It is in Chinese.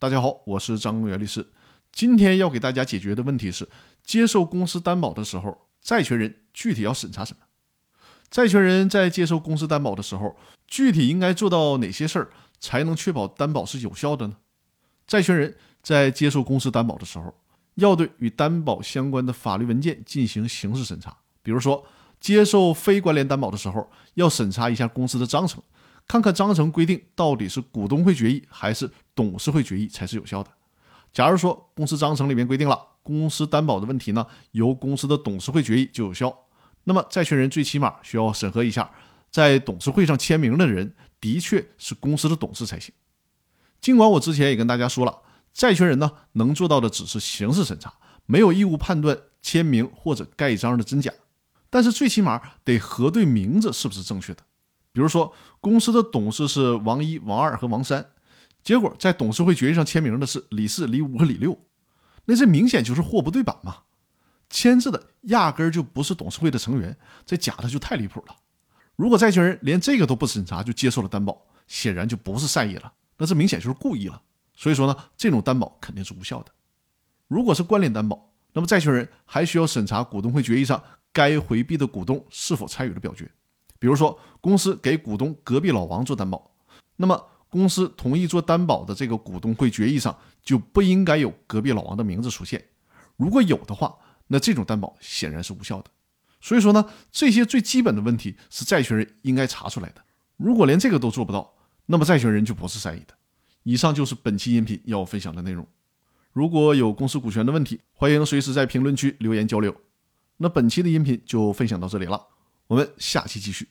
大家好，我是张公元律师。今天要给大家解决的问题是：接受公司担保的时候，债权人具体要审查什么？债权人在接受公司担保的时候，具体应该做到哪些事儿，才能确保担保是有效的呢？债权人在接受公司担保的时候，要对与担保相关的法律文件进行刑事审查。比如说，接受非关联担保的时候，要审查一下公司的章程。看看章程规定到底是股东会决议还是董事会决议才是有效的。假如说公司章程里面规定了公司担保的问题呢，由公司的董事会决议就有效，那么债权人最起码需要审核一下，在董事会上签名的人的确是公司的董事才行。尽管我之前也跟大家说了，债权人呢能做到的只是刑事审查，没有义务判断签名或者盖章的真假，但是最起码得核对名字是不是正确的。比如说，公司的董事是王一、王二和王三，结果在董事会决议上签名的是李四、李五和李六，那这明显就是货不对版嘛！签字的压根儿就不是董事会的成员，这假的就太离谱了。如果债权人连这个都不审查就接受了担保，显然就不是善意了，那这明显就是故意了。所以说呢，这种担保肯定是无效的。如果是关联担保，那么债权人还需要审查股东会决议上该回避的股东是否参与了表决。比如说，公司给股东隔壁老王做担保，那么公司同意做担保的这个股东会决议上就不应该有隔壁老王的名字出现。如果有的话，那这种担保显然是无效的。所以说呢，这些最基本的问题是债权人应该查出来的。如果连这个都做不到，那么债权人就不是善意的。以上就是本期音频要分享的内容。如果有公司股权的问题，欢迎随时在评论区留言交流。那本期的音频就分享到这里了。我们下期继续。